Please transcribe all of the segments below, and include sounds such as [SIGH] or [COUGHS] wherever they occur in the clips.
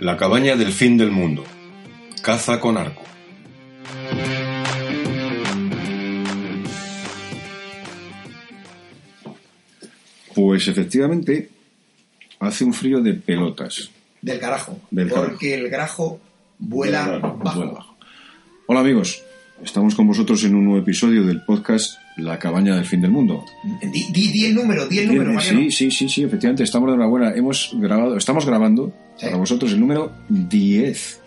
La cabaña del fin del mundo. Caza con arco. Pues efectivamente hace un frío de pelotas. Del carajo. Del carajo. porque el grajo vuela Vuela bajo. vuela bajo. Hola amigos, estamos con vosotros en un nuevo episodio del podcast La cabaña del fin del mundo. Di, di- di el número, di el número, Mariano. Sí, sí, sí, sí, efectivamente, estamos de enhorabuena. Hemos grabado, estamos grabando Sí. para vosotros el número 10.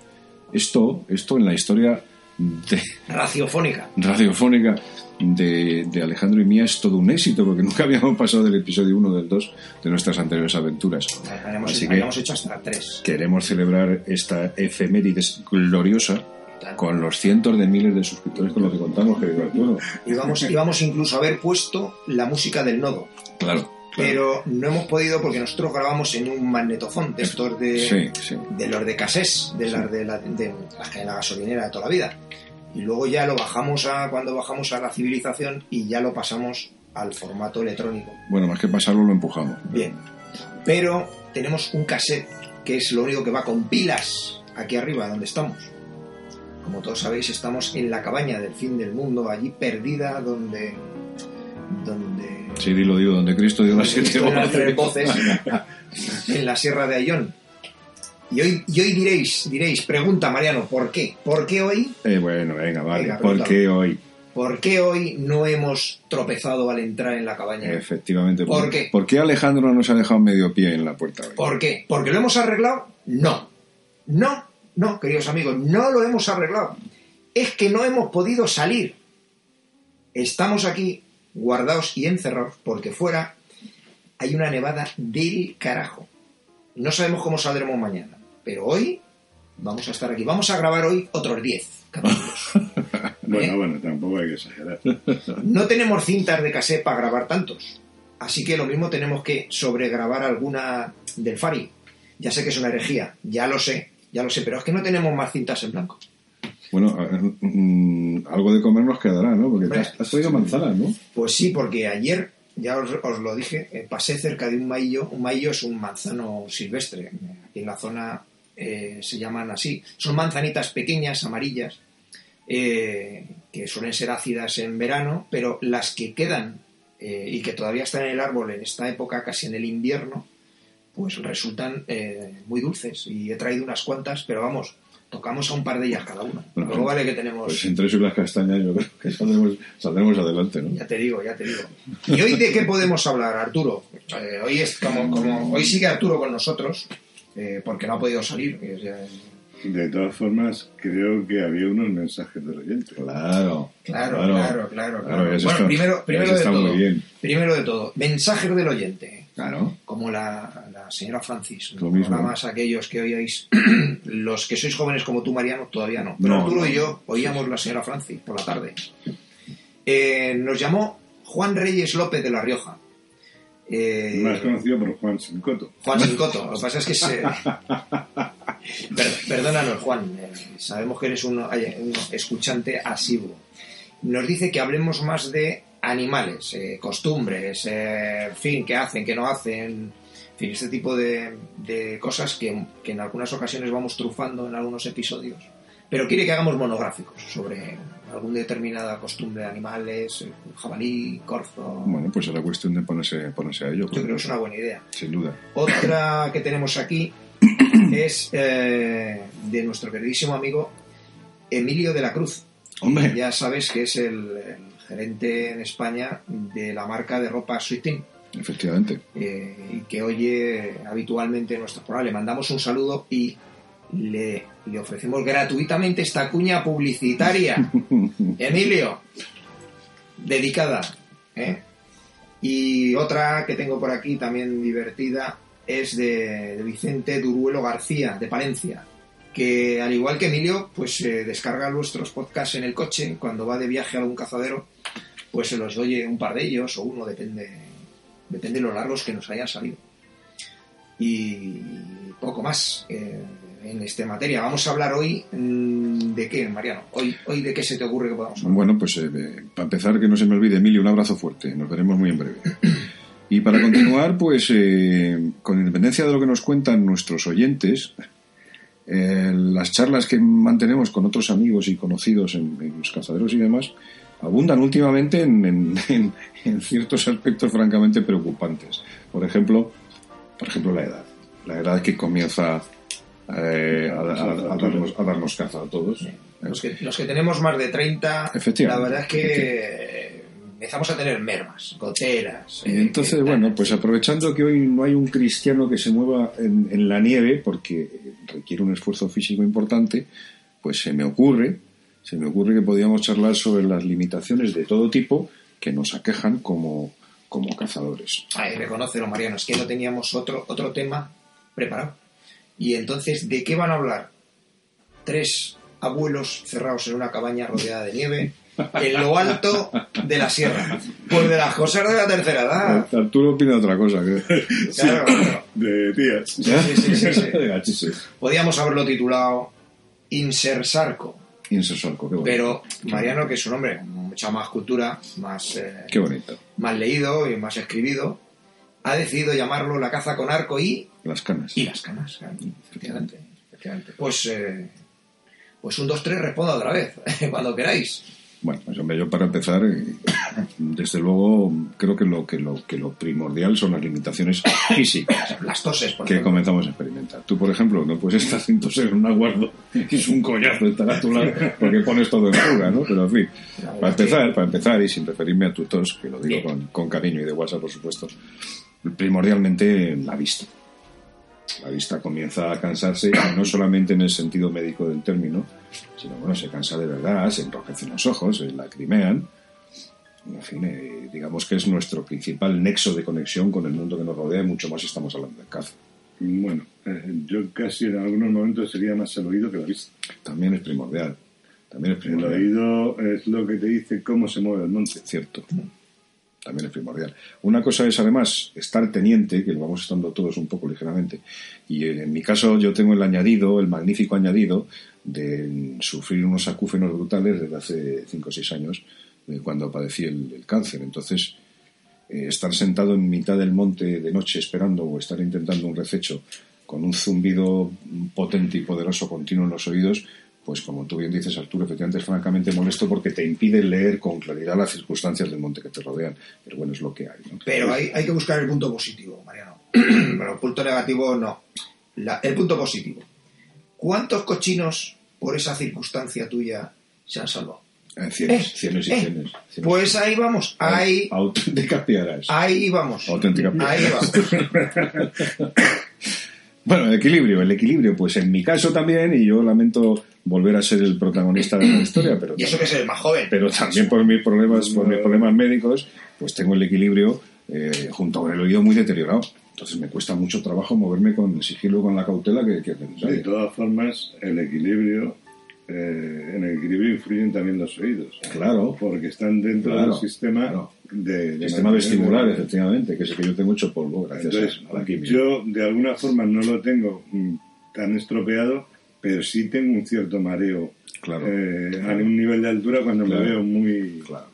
Esto, esto en la historia de Radiofónica. radiofónica de, de Alejandro y mía es todo un éxito, porque nunca habíamos pasado del episodio 1 del 2 de nuestras anteriores aventuras. Habíamos, Así que habíamos hecho hasta tres. queremos celebrar esta efemérides gloriosa con los cientos de miles de suscriptores con los que contamos, querido Arturo. Íbamos, íbamos incluso a haber puesto la música del nodo. Claro. claro. Pero no hemos podido porque nosotros grabamos en un magnetofón de estos de, Sí, sí. de los de casés, de las de la, de en la gasolinera de toda la vida. Y luego ya lo bajamos a cuando bajamos a la civilización y ya lo pasamos al formato electrónico. Bueno, más que pasarlo, lo empujamos. Bien. Pero tenemos un cassette que es lo único que va con pilas aquí arriba donde estamos. Como todos sabéis, estamos en la cabaña del fin del mundo, allí perdida donde donde Sí, dilo, digo, donde Cristo dio las siete voces. [LAUGHS] en la Sierra de Ayón. Y hoy, y hoy diréis, diréis, pregunta Mariano, ¿por qué? ¿Por qué hoy? Eh, bueno, venga, vale. Venga, ¿Por qué hoy? ¿Por qué hoy no hemos tropezado al entrar en la cabaña? Efectivamente. ¿Por qué? ¿Por qué Alejandro nos ha dejado medio pie en la puerta? hoy? ¿Por qué? ¿Porque lo hemos arreglado? No. No, no, queridos amigos, no lo hemos arreglado. Es que no hemos podido salir. Estamos aquí guardados y encerrados porque fuera hay una nevada del carajo. No sabemos cómo saldremos mañana, pero hoy vamos a estar aquí. Vamos a grabar hoy otros 10 capítulos. [LAUGHS] Bueno, ¿Eh? bueno, tampoco hay que exagerar. No tenemos cintas de cassette para grabar tantos. Así que lo mismo tenemos que sobregrabar alguna del Fari. Ya sé que es una herejía, ya lo sé, ya lo sé, pero es que no tenemos más cintas en blanco. Bueno, a mm, algo de comer nos quedará, ¿no? Porque has, has traído manzanas, ¿no? Pues sí, porque ayer, ya os, os lo dije, eh, pasé cerca de un maillo. Un maillo es un manzano silvestre. Aquí en la zona eh, se llaman así. Son manzanitas pequeñas, amarillas, eh, que suelen ser ácidas en verano, pero las que quedan eh, y que todavía están en el árbol en esta época, casi en el invierno, pues resultan eh, muy dulces. Y he traído unas cuantas, pero vamos, tocamos a un par de ellas cada una. Bueno, Luego vale que tenemos... Pues entre eso y las castañas yo creo que saldremos, saldremos adelante, ¿no? Ya te digo, ya te digo. ¿Y hoy de qué podemos hablar, Arturo? Eh, hoy es como, como hoy sigue Arturo con nosotros, eh, porque no ha podido salir. que es, eh, De todas formas, creo que había unos mensajes del oyente. Claro. claro, claro, claro, claro. eso Bueno, está- primero, primero de todo, primero de todo, mensajes del oyente. Claro. Como la, la señora Francis, Lo mismo. más aquellos que oíais, [CLEARS THROAT] los que sois jóvenes como tú, Mariano, todavía no. Pero No, Arturo no. y yo oíamos la señora Francis por la tarde. Eh, nos llamó Juan Reyes López de La Rioja. Eh, Más conocido por Juan Sincoto. Juan Sincoto. Lo que pasa es que se... [LAUGHS] Per- perdónanos, Juan. eh, sabemos que eres un, un escuchante asiduo. Nos dice que hablemos más de animales, eh, costumbres, eh, fin, qué hacen, qué no hacen, en fin, este tipo de, de cosas que, que en algunas ocasiones vamos trufando en algunos episodios. Pero quiere que hagamos monográficos sobre alguna determinada costumbre de animales, eh, jabalí, corzo. Bueno, pues era cuestión de ponerse, ponerse a ello. Yo creo que es una buena idea. Sin duda. Otra que tenemos aquí [COUGHS] es eh, de nuestro queridísimo amigo Emilio de la Cruz. Hombre. Ya sabes que es el, el gerente en España de la marca de ropa Sweetin, Efectivamente. eh, y que oye habitualmente nuestro programa. Le mandamos un saludo y le, le ofrecemos gratuitamente esta cuña publicitaria. [LAUGHS] Emilio, dedicada. ¿eh? Y otra que tengo por aquí también divertida es de, de Vicente Duruelo García, de Palencia, que al igual que Emilio, pues eh, descarga nuestros podcasts en el coche cuando va de viaje a algún cazadero, pues se los oye un par de ellos o uno, depende, depende de lo largos que nos hayan salido. Y poco más eh, en esta materia. Vamos a hablar hoy mm, de qué, Mariano. Hoy, hoy de qué se te ocurre que podamos hablar. Bueno, pues eh, para empezar, que no se me olvide, Emilio, un abrazo fuerte. Nos veremos muy en breve. Y para continuar, pues eh, con independencia de lo que nos cuentan nuestros oyentes, eh, las charlas que mantenemos con otros amigos y conocidos en, en los cazaderos y demás abundan últimamente en, en- [LAUGHS] en- ciertos aspectos francamente preocupantes. Por ejemplo, por ejemplo la edad. La edad que comienza eh, a, a- a darnos, a darnos caza a todos. Los que, los que tenemos más de 30, Efectivamente. la verdad es que empezamos a tener mermas, goteras. Y eh, entonces, que- bueno, pues aprovechando que hoy no hay un cristiano que se mueva en, en la nieve, porque requiere un esfuerzo físico importante, pues se me ocurre, se me ocurre que podíamos charlar sobre las limitaciones de todo tipo que nos aquejan como, como cazadores. Ay, reconócelo, Mariano, es que no teníamos otro, otro tema preparado. Y entonces, ¿de qué van a hablar? Tres abuelos cerrados en una cabaña rodeada de nieve en lo alto de la sierra. Pues de las cosas de la tercera edad. Arturo opina otra cosa. Que... Claro, claro. De tías. Sí, sí, sí, sí. [LAUGHS] Gachises. Podíamos haberlo titulado Insersarco. Insesorco, qué bonito. Pero Mariano, que es un hombre con mucha más cultura, más, eh, Qué bonito. más leído y más escribido, ha decidido llamarlo La caza con arco y, Las canas. y las canas. claro, efectivamente, efectivamente. Pues, eh, pues un, dos, tres, responda otra vez, [LAUGHS] cuando queráis. Bueno, pues hombre, yo para empezar, eh, [COUGHS] desde luego, creo que lo, que lo que lo primordial son las limitaciones [COUGHS] físicas Las toses, por que ejemplo. comenzamos a experimentar. Tú, por ejemplo, no puedes estar sin toser en un aguardo, que es un coñazo estar a tu lado porque pones todo en fuga, ¿no? Pero en fin, para empezar, para empezar, y sin referirme a tu tos, que lo digo con, con cariño y de WhatsApp, por supuesto, primordialmente la vista. La vista comienza a cansarse, y no solamente en el sentido médico del término, sino bueno, se cansa de verdad, se enrojecen los ojos, se lacrimean. Eh, digamos que es nuestro principal nexo de conexión con el mundo que nos rodea, y mucho más estamos hablando de caza. Bueno, eh, yo casi en algunos momentos sería más el oído que la vista. También es primordial. También es El primordial. oído es lo que te dice cómo se mueve el monte. Cierto. También es primordial. Una cosa es, además, estar teniente, que lo vamos estando todos un poco ligeramente. Y en mi caso, yo tengo el añadido, el magnífico añadido, de sufrir unos acúfenos brutales desde hace 5 o 6 años, eh, cuando padecí el, el cáncer. Entonces, eh, estar sentado en mitad del monte de noche esperando o estar intentando un rececho con un zumbido potente y poderoso continuo en los oídos, pues como tú bien dices, Arturo, efectivamente es francamente molesto porque te impide leer con claridad las circunstancias del monte que te rodean. Pero bueno, es lo que hay. ¿no? Pero hay, hay que buscar el punto positivo, Mariano. [CLEARS THROAT] Pero el punto negativo no. La- el punto positivo. ¿Cuántos cochinos por esa circunstancia tuya se han salvado? Eh, cienes, Eh, cienes y eh, cienes. cienes. Pues ahí vamos, ahí, Auténticas piedras. ahí vamos. Auténtica piedra. Ahí vamos. [LAUGHS] Bueno, el equilibrio, el equilibrio, pues en mi caso también, y yo lamento volver a ser el protagonista de la [CLEARS THROAT] historia, pero, Y eso que es el más joven. pero también por mis problemas, por mis problemas médicos, pues tengo el equilibrio eh, junto con el oído muy deteriorado. Entonces me cuesta mucho trabajo moverme con el sigilo, con la cautela que, que De todas formas, el equilibrio, eh, en el equilibrio influyen también los oídos. Claro, Porque están dentro Claro, del sistema claro. de, de sistema vestibular, efectivamente, que es el que yo tengo hecho polvo, gracias Entonces, a la quimio. yo de alguna forma no lo tengo mm, tan estropeado, pero sí tengo un cierto mareo Claro. eh, a un nivel de altura cuando Claro. me veo muy... Claro.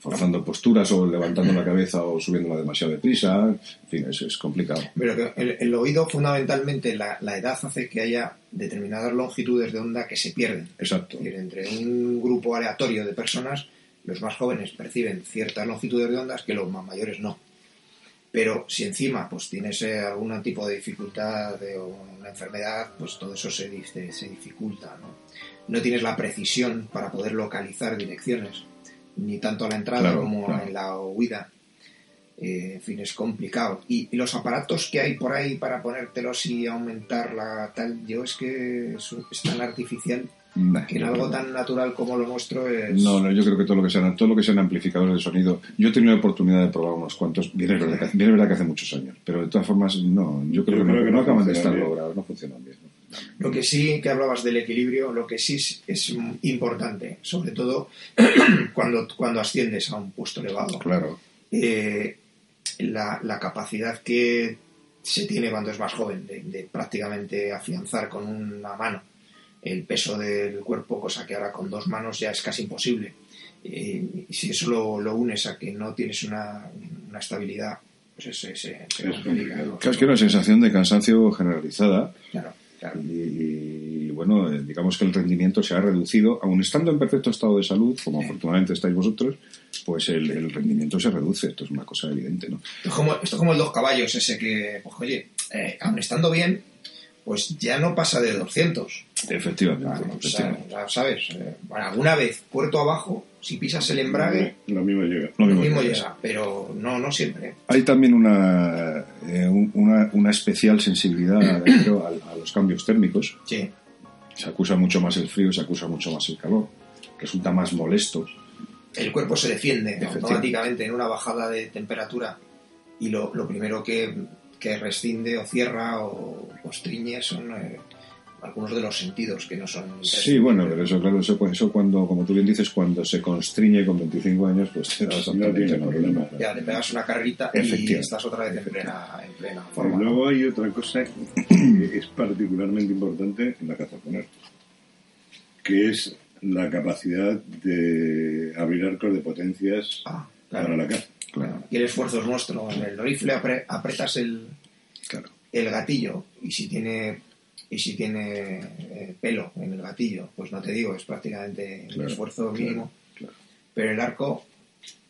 Forzando posturas o levantando la cabeza o subiéndola demasiado deprisa. En fin, eso es complicado. Pero que el, el oído, fundamentalmente, la, la edad hace que haya determinadas longitudes de onda que se pierden. Exacto. Es decir, entre un grupo aleatorio de personas, los más jóvenes perciben ciertas longitudes de ondas que los más mayores no. Pero si encima pues tienes eh, algún tipo de dificultad de, o una enfermedad, pues todo eso se, dice- se dificulta. ¿no? no tienes la precisión para poder localizar direcciones, ni tanto a la entrada Claro, como claro. en la huida. Eh, en fin, es complicado. Y, y los aparatos que hay por ahí para ponértelos y aumentar la tal, yo es que es, es tan artificial Nah, que algo creo- tan natural como lo nuestro es... No, no, yo creo que todo lo que sean, todo lo que sean amplificadores de sonido. Yo he tenido la oportunidad de probar unos cuantos. Bien es verdad que, bien es verdad que hace muchos años, pero de todas formas, no. Yo creo, Yo que, creo no, que no no acaban de estar bien. logrados, no funcionan bien. Lo que sí que hablabas del equilibrio, lo que sí es, es importante, sobre todo [CLEARS THROAT] cuando, cuando asciendes a un puesto elevado, Claro, eh, la, la capacidad que se tiene cuando es más joven de, de prácticamente afianzar con una mano el peso del cuerpo, cosa que ahora con dos manos ya es casi imposible. Eh, y si eso lo, lo unes a que no tienes una, una estabilidad, pues se, se, se. Claro, es que una sensación de cansancio generalizada Claro, claro. y, y, bueno, eh, digamos que el rendimiento se ha reducido, aun estando en perfecto estado de salud, como afortunadamente estáis vosotros, pues el, el rendimiento se reduce. Esto es una cosa evidente, ¿no? Esto es como, esto es como el dos caballos ese que, pues oye, eh, aun estando bien, pues ya no pasa de 200. Efectivamente. O sea, sabes, eh, bueno, alguna vez puerto abajo, si pisas el embrague, Lo mismo llega. Lo lo mismo llega, pero no, no siempre. Hay también una, eh, un- una, una especial sensibilidad [CLEARS THROAT] creo, a, a los cambios térmicos. Sí, Se acusa mucho más el frío, se acusa mucho más el calor. Resulta más molesto. el cuerpo se defiende automáticamente en una bajada de temperatura y lo, lo primero que, que rescinde o cierra o constriñe son eh, algunos de los sentidos que no son Sí, bueno, pero eso, claro, eso, eso cuando, como tú bien dices, cuando se constriñe con 25 años, pues te da No tiene problema. ya te pegas una carrerita y Efectivamente. estás otra vez en plena, en plena Y forma. ¿no? luego hay otra cosa que es particularmente importante en la caza con arco, que es la capacidad de abrir arcos de potencias Ah, para la caza. Y el esfuerzo es nuestro. En el rifle apre- apretas el, claro. el gatillo y si tiene y si tiene eh, pelo en el gatillo, pues no te digo, es prácticamente el esfuerzo mínimo. claro. Pero el arco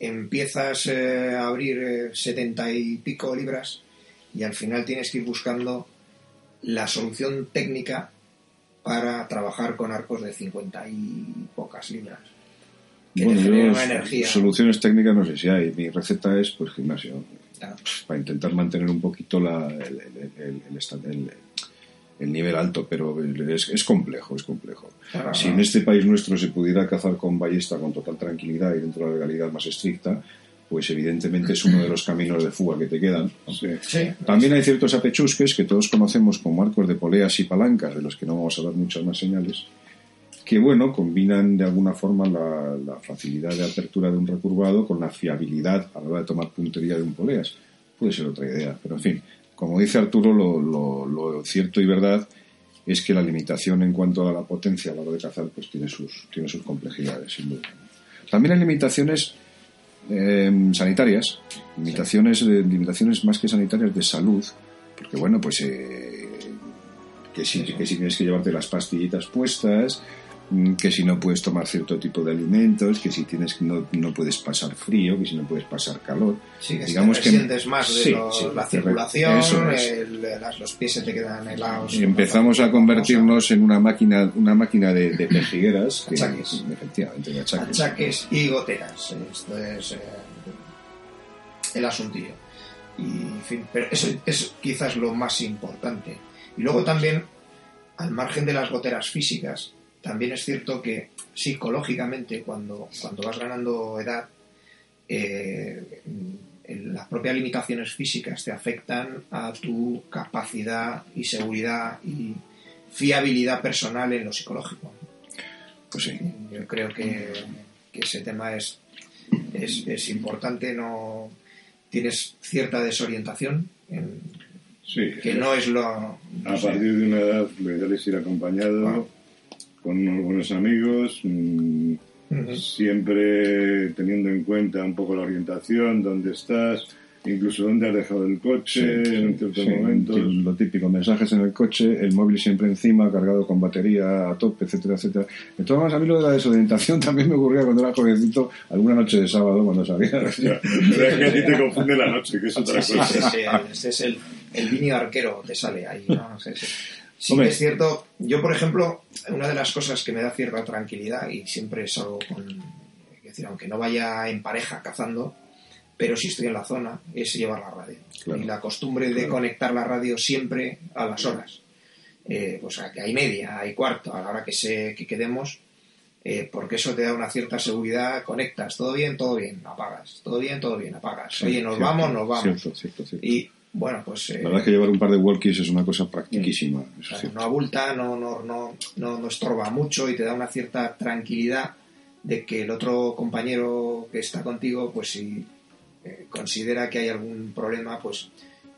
empiezas eh, a abrir eh, setenta y pico libras y al final tienes que ir buscando la solución técnica para trabajar con arcos de 50 y pocas libras. Que Bueno, te yo una energía. soluciones técnicas no sé si hay. Mi receta es pues gimnasio. Claro. para intentar mantener un poquito la, el, el- el- el esta- el- el nivel alto, pero es, es complejo, es complejo. Claro, Si en este país nuestro se pudiera cazar con ballesta con total tranquilidad y dentro de la legalidad más estricta, pues evidentemente es uno de los caminos de fuga que te quedan. Sí. Sí, También hay ciertos apechusques que todos conocemos como arcos de poleas y palancas, de los que no vamos a dar muchas más señales, que bueno, combinan de alguna forma la, facilidad de apertura de un recurvado con la fiabilidad a la hora de tomar puntería de un poleas. Puede ser otra idea, pero en fin, como dice Arturo, lo, lo- cierto y verdad es que la limitación en cuanto a la potencia a la hora de cazar pues tiene sus, tiene sus complejidades. También hay limitaciones eh, sanitarias, limitaciones, limitaciones más que sanitarias de salud, porque bueno, pues eh, que, si, que si tienes que llevarte las pastillitas puestas, que si no puedes tomar cierto tipo de alimentos, que si tienes no, no puedes pasar frío, que si no puedes pasar calor. Sí, Digamos que- resientes más de sí, los- sí, la circulación, es. el- los pies se te quedan helados. Y empezamos a convertirnos en una máquina, una máquina de, de pejigueras, que, Achaques. efectivamente, de achaques. achaques y goteras. Esto es eh, el asuntillo. Y, en fin, pero eso es quizás lo más importante. Y luego también, al margen de las goteras físicas, también es cierto que psicológicamente cuando, cuando vas ganando edad, eh, las propias limitaciones físicas te afectan a tu capacidad y seguridad y fiabilidad personal en lo psicológico. Pues sí. Yo creo que, que ese tema es, es, es importante, no tienes cierta desorientación, en- Sí. que no es lo... A sé. partir de una edad lo ideal es ir acompañado. Con unos buenos amigos, mm, siempre teniendo en cuenta un poco la orientación, dónde estás, incluso dónde has dejado el coche Sí, en sí, ciertos sí, momentos. Lo típico, mensajes en el coche, el móvil siempre encima, cargado con batería a tope, etcétera, etcétera. De todas maneras, a mí lo de la desorientación [LAUGHS] también me ocurría cuando era jovencito, alguna noche de sábado cuando salía. [LAUGHS] Ya, pero es que a ti te confunde la noche, que es otra Sí, sí, cosa. sí, sí, este es el, el arquero, te sale ahí, ¿no? Sí, Hombre. que es cierto, yo por ejemplo, una de las cosas que me da cierta tranquilidad y siempre salgo con, es decir, aunque no vaya en pareja cazando, pero si estoy en la zona, es llevar la radio. Claro. Y la costumbre de Claro. conectar la radio siempre a las horas. eh, pues a que hay media, hay cuarto, a la hora que, se, que quedemos, eh, porque eso te da una cierta seguridad, conectas, todo bien, todo bien, apagas, todo bien, todo bien, apagas. Sí, Oye, nos cierto, vamos, nos vamos. cierto, cierto, cierto. Y bueno, pues eh, La verdad es que llevar un par de walkies es una cosa practiquísima. eso Claro, no abulta, no, no, no, no, no estorba mucho y te da una cierta tranquilidad de que el otro compañero que está contigo, pues si eh, considera que hay algún problema, pues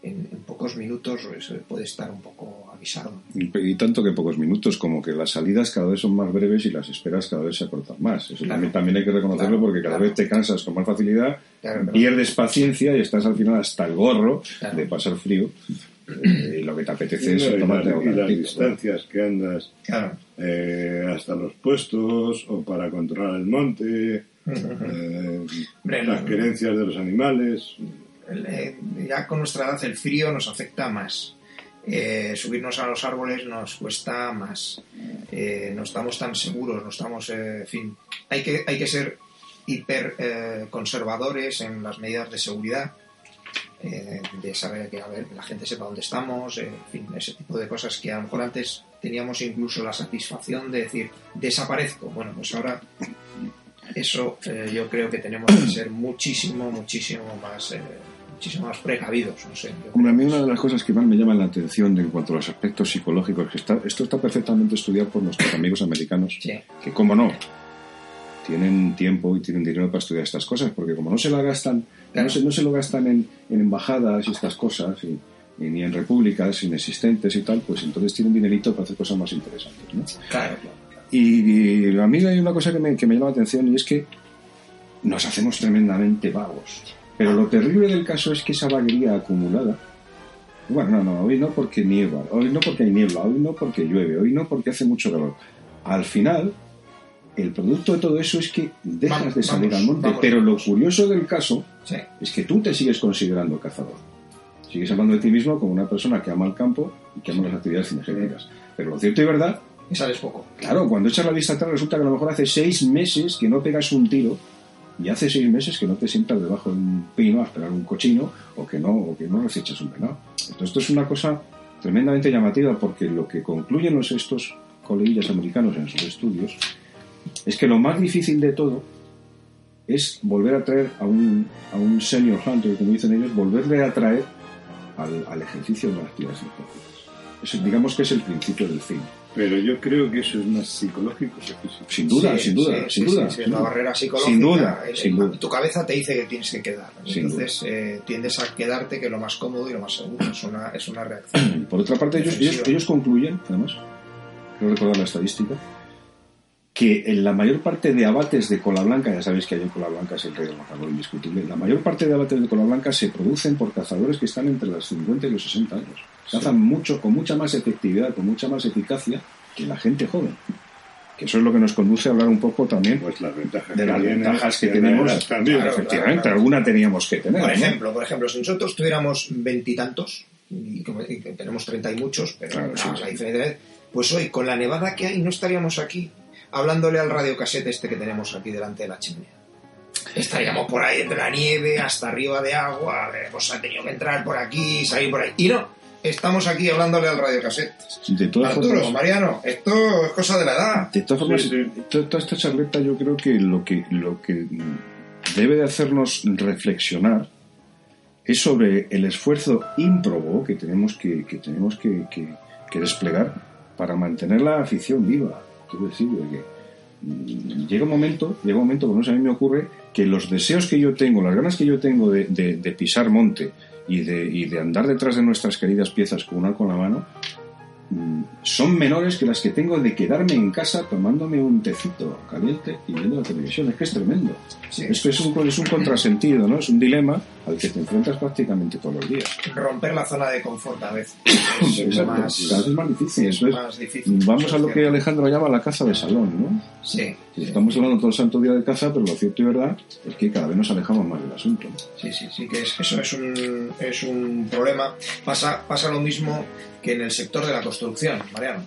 en, en pocos minutos pues, puede estar un poco avisado. Y, y tanto que pocos minutos, como que las salidas cada vez son más breves y las esperas cada vez se acortan más. Eso Claro. también, también hay que reconocerlo Claro, porque cada claro. vez te cansas con más facilidad, Claro, claro. pierdes paciencia y estás al final hasta el gorro Claro. de pasar frío. Eh, y lo que te apetece es y, las, tomarte y un las distancias que andas Claro. eh, hasta los puestos o para controlar el monte, [LAUGHS] eh, las querencias de los animales. Eh, ya con nuestra edad el frío nos afecta más. Eh, subirnos a los árboles nos cuesta más. Eh, no estamos tan seguros, no estamos, eh, en fin, hay que, hay que ser hiper conservadores en las medidas de seguridad, de saber que a ver, la gente sepa dónde estamos, en fin, ese tipo de cosas que a lo mejor antes teníamos incluso la satisfacción de decir desaparezco. Bueno, pues ahora eso eh, yo creo que tenemos que ser muchísimo, muchísimo más, muchísimo más precavidos. No sé. Hombre, a mí una de las cosas que más me llaman la atención en cuanto a los aspectos psicológicos, que está, esto está perfectamente estudiado por nuestros amigos americanos, Sí, que como no, tienen tiempo y tienen dinero para estudiar estas cosas, porque como no se la gastan, Claro. no, se, no se lo gastan en, en embajadas y estas cosas, y, y ni en repúblicas inexistentes y tal, pues entonces tienen dinerito para hacer cosas más interesantes. ¿no? claro, claro. Y, y a mí hay una cosa que me, que me llama la atención y es que nos hacemos tremendamente vagos. Pero lo terrible del caso es que esa vaguería acumulada, bueno, no, no, hoy no porque nieva, hoy no porque hay niebla, hoy no porque llueve, hoy no porque hace mucho calor. Al final, el producto de todo eso es que dejas Vamos, de salir vamos, al monte. vamos. Pero lo curioso del caso Sí, es que tú te sigues considerando cazador. Sigues hablando de ti mismo como una persona que ama el campo y que ama las actividades cinegéticas. Pero lo cierto y verdad y sales poco. Claro, cuando echas la vista atrás resulta que a lo mejor hace seis meses que no pegas un tiro y hace seis meses que no te sientas debajo de un pino a esperar un cochino o que no, o que no recechas un venado. Entonces esto es una cosa tremendamente llamativa porque lo que concluyen los estos coleguillas americanos en sus estudios es que lo más difícil de todo es volver a traer a un, a un senior hunter, como dicen ellos, volverle a traer al, al ejercicio de las actividades. Eso, digamos que es el principio del fin. Pero yo creo que eso es más psicológico que físico. Sin duda, Sí, sin duda, sí, sin sí, duda. sí, sí, sin es la duda. barrera psicológica. Sin duda, el- sin duda. Tu cabeza te dice que tienes que quedar. Sin Entonces eh, tiendes a quedarte que lo más cómodo y lo más seguro. Es una, es una reacción. [CLEARS THROAT] Por otra parte, ellos, ellos, concluyen, además, quiero recordar la estadística, que en la mayor parte de abates de cola blanca, ya sabéis que hay en cola blanca es el rey del matador indiscutible, la mayor parte de abates de cola blanca se producen por cazadores que están entre los 50 y los 60 años. Cazan mucho, con mucha más efectividad, con mucha más eficacia que la gente joven. Que eso es lo que nos conduce a hablar un poco también Pues las ventajas de que las ventajas que tenemos. las también. Claro, Efectivamente, claro. alguna teníamos que tener. Por ¿no? ejemplo, por ejemplo, si nosotros tuviéramos veintitantos, y, y tenemos treinta y muchos, pero la, sí, la diferencia es, pues hoy con la nevada que hay no estaríamos aquí hablándole al radiocasete este que tenemos aquí delante de la chimenea. Estaríamos por ahí entre la nieve, hasta arriba de agua, eh, pues ha tenido que entrar por aquí, salir por ahí. Y no, estamos aquí hablándole al radiocasete. De todas Arturo, formas, Mariano, esto es cosa de la edad. De todas formas, Sí, sí. to- toda esta charleta yo creo que lo que lo que debe de hacernos reflexionar es sobre el esfuerzo ímprobo que tenemos que, que tenemos que, que- que desplegar para mantener la afición viva. Quiero decir, de que mm, llega un momento, llega un momento, por lo menos a mí me ocurre, que los deseos que yo tengo, las ganas que yo tengo de, de- de pisar monte y de, y de andar detrás de nuestras queridas piezas con un arco en la mano, mm, son menores que las que tengo de quedarme en casa tomándome un tecito caliente y viendo la televisión. Es que es tremendo. Sí. Es que es un, es un contrasentido, ¿no? Es un dilema al que te enfrentas prácticamente todos los días. Romper la zona de confort a veces. Es más, es más difícil. es más difícil. vamos a lo que. Alejandro llama la caza de salón, ¿no? Sí, Estamos hablando todo el santo día de caza, pero lo cierto y verdad es que cada vez nos alejamos más del asunto. Sí, sí, sí, que es, eso es un, es un problema. Pasa, pasa lo mismo que en el sector de la construcción, Mariano.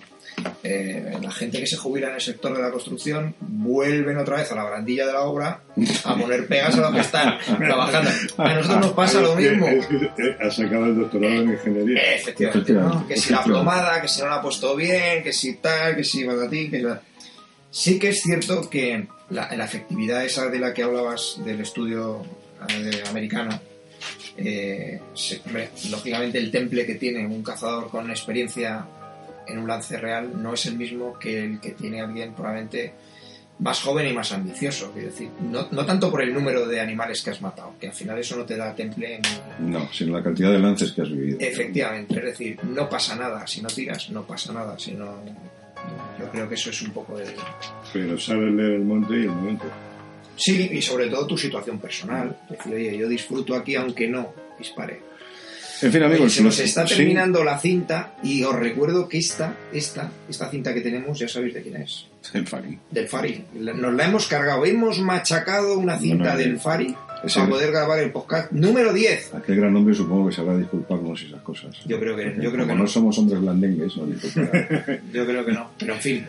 Eh, la gente que se jubila en el sector de la construcción vuelven otra vez a la barandilla de la obra a poner pegas a los que están trabajando. A nosotros nos pasa lo Es que- mismo. es que, eh, ha sacado el doctorado en ingeniería. Efectivamente, que si la plomada, que si no la ha puesto bien, que si tal, que si patatín, que si- Sí que es cierto que la, la efectividad esa de la que hablabas del estudio de- americano, eh, se- hombre, lógicamente el temple que tiene un cazador con experiencia en un lance real no es el mismo que el que tiene alguien probablemente más joven y más ambicioso. Quiero decir, no, no tanto por el número de animales que has matado, que al final eso no te da temple ni, No, sino la cantidad de lances que has vivido. Efectivamente, es decir, no pasa nada si no tiras, no pasa nada si no. Yo creo que eso es un poco de. Pero sabes leer el monte y el momento. Sí, y sobre todo tu situación personal. Es decir, oye, yo disfruto aquí aunque no dispare. En fin, Oye, amigos, se nos los- está sí, terminando la cinta y os recuerdo que esta, esta, esta cinta que tenemos, ya sabéis de quién es. el Fari. Del Fari. Nos la hemos cargado, hemos machacado una cinta del Fari ese- para poder grabar el podcast número 10. Aquel gran hombre supongo que sabrá disculparnos esas cosas. Yo creo que, yo creo que Como no. no somos hombres blandengues, no. [LAUGHS] Yo creo que no. Pero en fin,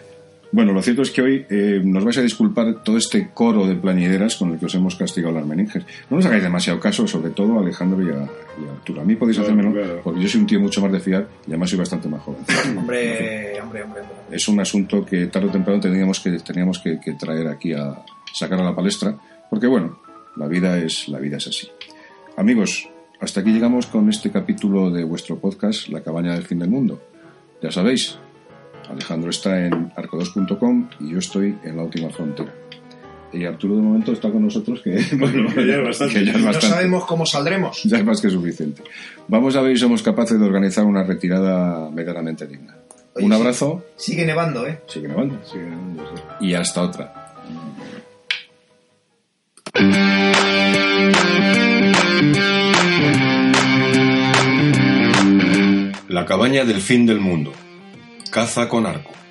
Bueno, lo cierto es que hoy eh, nos vais a disculpar todo este coro de plañideras con el que os hemos castigado las meninges. No nos hagáis demasiado caso, sobre todo a Alejandro y a, y a Arturo. A mí podéis Claro, hacérmelo, claro. porque yo soy un tío mucho más de fiar y además soy bastante más joven. [COUGHS] hombre, hombre, hombre. hombre. Es un asunto que tarde o temprano teníamos que, teníamos que, que traer aquí a sacar a la palestra, porque bueno, la vida es, la vida es así. Amigos, hasta aquí llegamos con este capítulo de vuestro podcast, La cabaña del fin del mundo. Ya sabéis, Alejandro está en arco2.com y yo estoy en la última frontera. Y Arturo de momento está con nosotros, que, [LAUGHS] bueno, Que ya es bastante. que ya es No bastante. sabemos cómo saldremos. Ya es más que suficiente. Vamos a ver si somos capaces de organizar una retirada medianamente digna. Oye, Un sí. abrazo, Sigue nevando, ¿eh? sigue grabando Sí, no sé. y hasta otra. La cabaña del fin del mundo. Caza con arco.